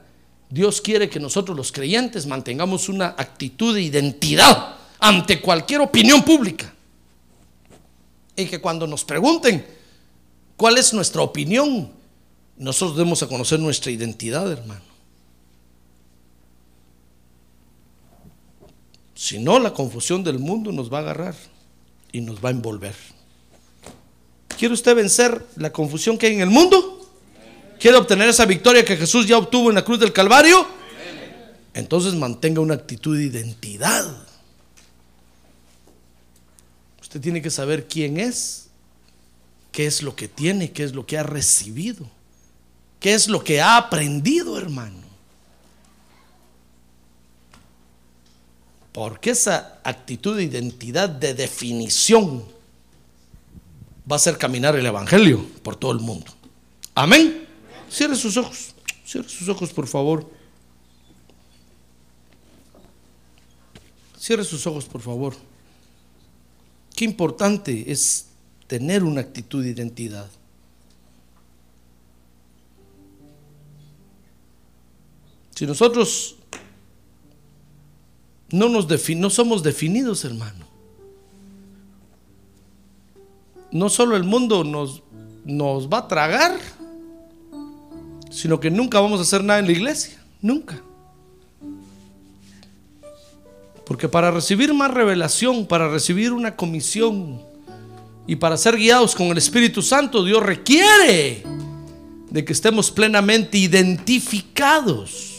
Dios quiere que nosotros los creyentes mantengamos una actitud de identidad ante cualquier opinión pública. Y que cuando nos pregunten cuál es nuestra opinión, nosotros debemos a conocer nuestra identidad, hermano. Si no, la confusión del mundo nos va a agarrar y nos va a envolver. ¿Quiere usted vencer la confusión que hay en el mundo? ¿Quiere obtener esa victoria que Jesús ya obtuvo en la cruz del Calvario? Entonces mantenga una actitud de identidad. Usted tiene que saber quién es, qué es lo que tiene, qué es lo que ha recibido, qué es lo que ha aprendido, hermano. Porque esa actitud de identidad, de definición, va a hacer caminar el Evangelio por todo el mundo. Amén. Cierre sus ojos. Cierre sus ojos, por favor. Cierre sus ojos, por favor. Qué importante es tener una actitud de identidad. Si nosotros no, nos no somos definidos, hermano, no solo el mundo nos, nos va a tragar, sino que nunca vamos a hacer nada en la iglesia, nunca. Porque para recibir más revelación, para recibir una comisión y para ser guiados con el Espíritu Santo, Dios requiere de que estemos plenamente identificados.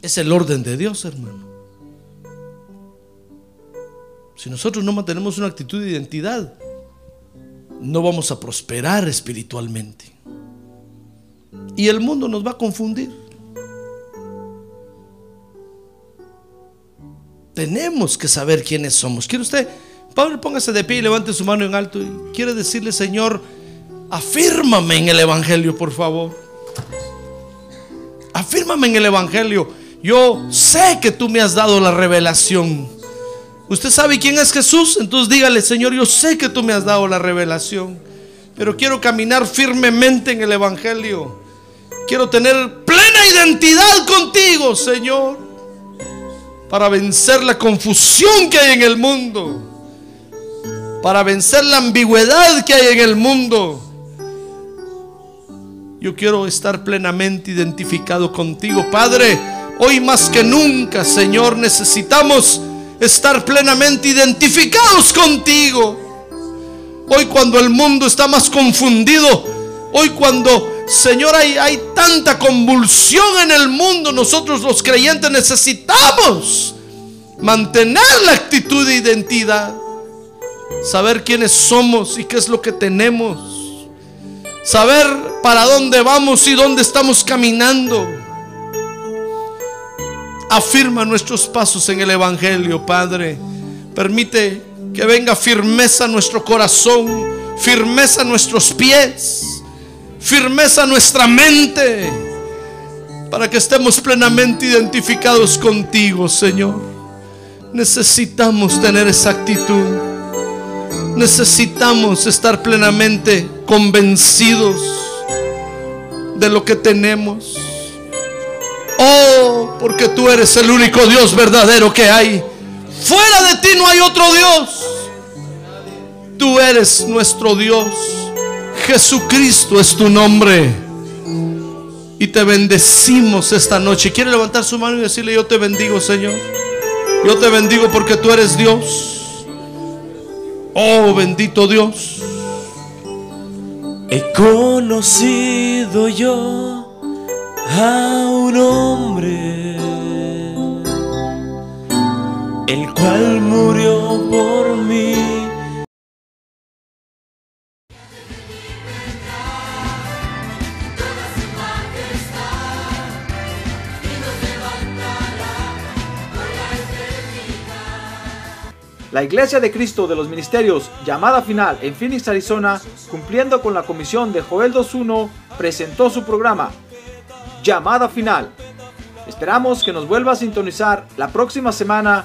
Es el orden de Dios, hermano. Si nosotros no mantenemos una actitud de identidad, no vamos a prosperar espiritualmente. Y el mundo nos va a confundir. Tenemos que saber quiénes somos. ¿Quiere usted? Pablo, póngase de pie y levante su mano en alto. Y quiere decirle, Señor, afírmame en el Evangelio, por favor. Afírmame en el Evangelio. Yo sé que tú me has dado la revelación. ¿Usted sabe quién es Jesús? Entonces dígale, Señor, yo sé que tú me has dado la revelación, pero quiero caminar firmemente en el Evangelio. Quiero tener plena identidad contigo, Señor, para vencer la confusión que hay en el mundo, para vencer la ambigüedad que hay en el mundo. Yo quiero estar plenamente identificado contigo, Padre. Hoy más que nunca, Señor, necesitamos estar plenamente identificados contigo. Hoy cuando el mundo está más confundido, hoy cuando, Señor, hay, hay tanta convulsión en el mundo, nosotros los creyentes necesitamos mantener la actitud de identidad, saber quiénes somos y qué es lo que tenemos, saber para dónde vamos y dónde estamos caminando. Afirma nuestros pasos en el Evangelio, Padre. Permite que venga firmeza a nuestro corazón, firmeza a nuestros pies, firmeza a nuestra mente, para que estemos plenamente identificados contigo, Señor. Necesitamos tener esa actitud. Necesitamos estar plenamente convencidos de lo que tenemos. Oh, porque tú eres el único Dios verdadero que hay. Fuera de ti no hay otro Dios. Tú eres nuestro Dios. Jesucristo es tu nombre. Y te bendecimos esta noche. ¿Quiere levantar su mano y decirle, yo te bendigo, Señor? Yo te bendigo porque tú eres Dios. Oh, bendito Dios. He conocido yo a un hombre, el cual murió por mí. La Iglesia de Cristo de los Ministerios, llamada final en Phoenix, Arizona, cumpliendo con la comisión de Joel 2.1, presentó su programa, Llamada Final. Esperamos que nos vuelva a sintonizar la próxima semana